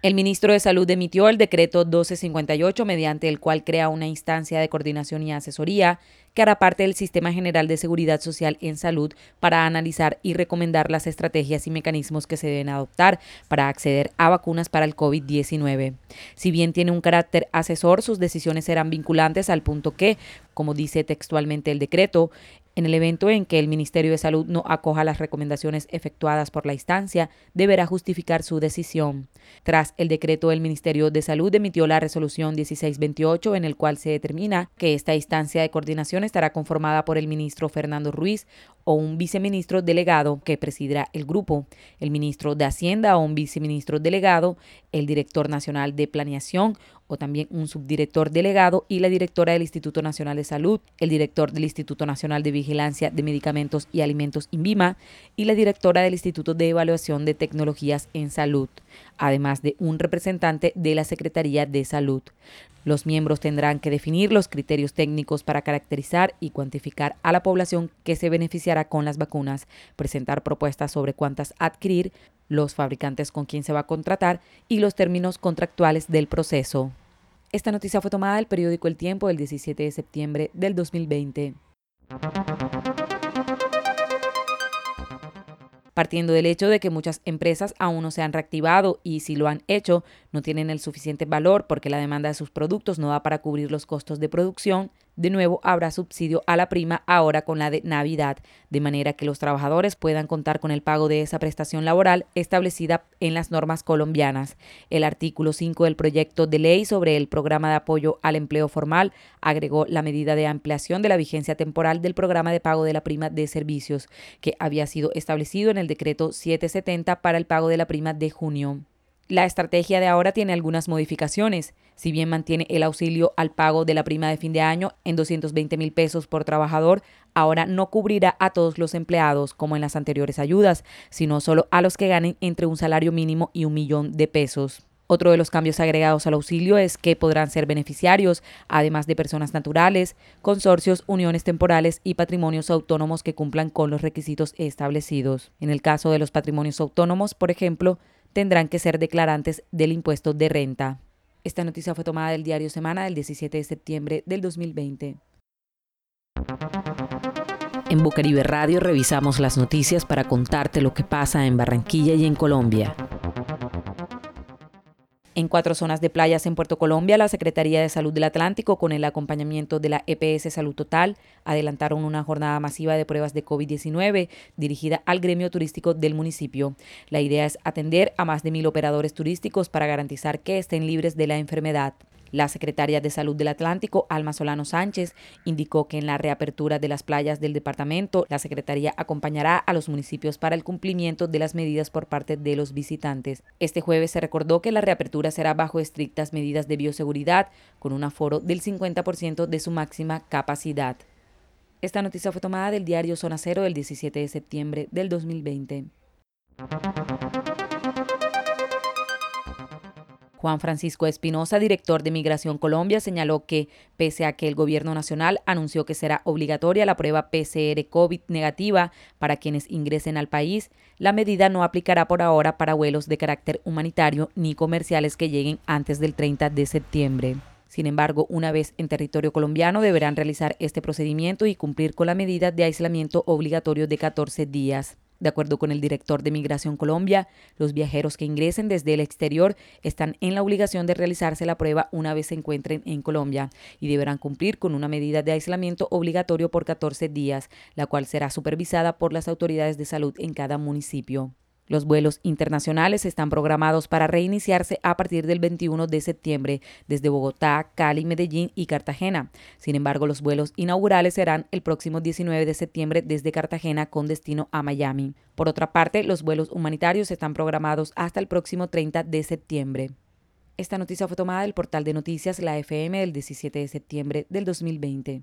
El ministro de Salud emitió el decreto 1258 mediante el cual crea una instancia de coordinación y asesoría que hará parte del Sistema General de Seguridad Social en Salud para analizar y recomendar las estrategias y mecanismos que se deben adoptar para acceder a vacunas para el COVID-19. Si bien tiene un carácter asesor, sus decisiones serán vinculantes al punto que, como dice textualmente el decreto, en el evento en que el Ministerio de Salud no acoja las recomendaciones efectuadas por la instancia, deberá justificar su decisión. Tras el decreto, el Ministerio de Salud emitió la resolución 1628 en el cual se determina que esta instancia de coordinación estará conformada por el ministro Fernando Ruiz o un viceministro delegado que presidirá el grupo, el ministro de Hacienda o un viceministro delegado, el director nacional de planeación o también un subdirector delegado y la directora del Instituto Nacional de Salud, el director del Instituto Nacional de Vigilancia de Medicamentos y Alimentos INVIMA y la directora del Instituto de Evaluación de Tecnologías en Salud, además de un representante de la Secretaría de Salud. Los miembros tendrán que definir los criterios técnicos para caracterizar y cuantificar a la población que se beneficiará con las vacunas, presentar propuestas sobre cuántas adquirir, los fabricantes con quién se va a contratar y los términos contractuales del proceso. Esta noticia fue tomada del periódico El Tiempo el 17 de septiembre del 2020. Partiendo del hecho de que muchas empresas aún no se han reactivado y si lo han hecho no tienen el suficiente valor porque la demanda de sus productos no da para cubrir los costos de producción, de nuevo habrá subsidio a la prima ahora con la de Navidad, de manera que los trabajadores puedan contar con el pago de esa prestación laboral establecida en las normas colombianas. El artículo 5 del proyecto de ley sobre el programa de apoyo al empleo formal agregó la medida de ampliación de la vigencia temporal del programa de pago de la prima de servicios, que había sido establecido en el decreto 770 para el pago de la prima de junio. La estrategia de ahora tiene algunas modificaciones. Si bien mantiene el auxilio al pago de la prima de fin de año en 220 mil pesos por trabajador, ahora no cubrirá a todos los empleados como en las anteriores ayudas, sino solo a los que ganen entre un salario mínimo y un millón de pesos. Otro de los cambios agregados al auxilio es que podrán ser beneficiarios, además de personas naturales, consorcios, uniones temporales y patrimonios autónomos que cumplan con los requisitos establecidos. En el caso de los patrimonios autónomos, por ejemplo, tendrán que ser declarantes del impuesto de renta. Esta noticia fue tomada del diario Semana del 17 de septiembre del 2020. En Bucaribe Radio revisamos las noticias para contarte lo que pasa en Barranquilla y en Colombia. En cuatro zonas de playas en Puerto Colombia, la Secretaría de Salud del Atlántico, con el acompañamiento de la EPS Salud Total, adelantaron una jornada masiva de pruebas de COVID-19 dirigida al gremio turístico del municipio. La idea es atender a más de mil operadores turísticos para garantizar que estén libres de la enfermedad. La secretaria de Salud del Atlántico, Alma Solano Sánchez, indicó que en la reapertura de las playas del departamento, la Secretaría acompañará a los municipios para el cumplimiento de las medidas por parte de los visitantes. Este jueves se recordó que la reapertura será bajo estrictas medidas de bioseguridad, con un aforo del 50% de su máxima capacidad. Esta noticia fue tomada del diario Zona Cero del 17 de septiembre del 2020. Juan Francisco Espinosa, director de Migración Colombia, señaló que, pese a que el gobierno nacional anunció que será obligatoria la prueba PCR COVID negativa para quienes ingresen al país, la medida no aplicará por ahora para vuelos de carácter humanitario ni comerciales que lleguen antes del 30 de septiembre. Sin embargo, una vez en territorio colombiano deberán realizar este procedimiento y cumplir con la medida de aislamiento obligatorio de 14 días. De acuerdo con el director de Migración Colombia, los viajeros que ingresen desde el exterior están en la obligación de realizarse la prueba una vez se encuentren en Colombia y deberán cumplir con una medida de aislamiento obligatorio por 14 días, la cual será supervisada por las autoridades de salud en cada municipio. Los vuelos internacionales están programados para reiniciarse a partir del 21 de septiembre desde Bogotá, Cali, Medellín y Cartagena. Sin embargo, los vuelos inaugurales serán el próximo 19 de septiembre desde Cartagena con destino a Miami. Por otra parte, los vuelos humanitarios están programados hasta el próximo 30 de septiembre. Esta noticia fue tomada del portal de noticias La FM del 17 de septiembre del 2020.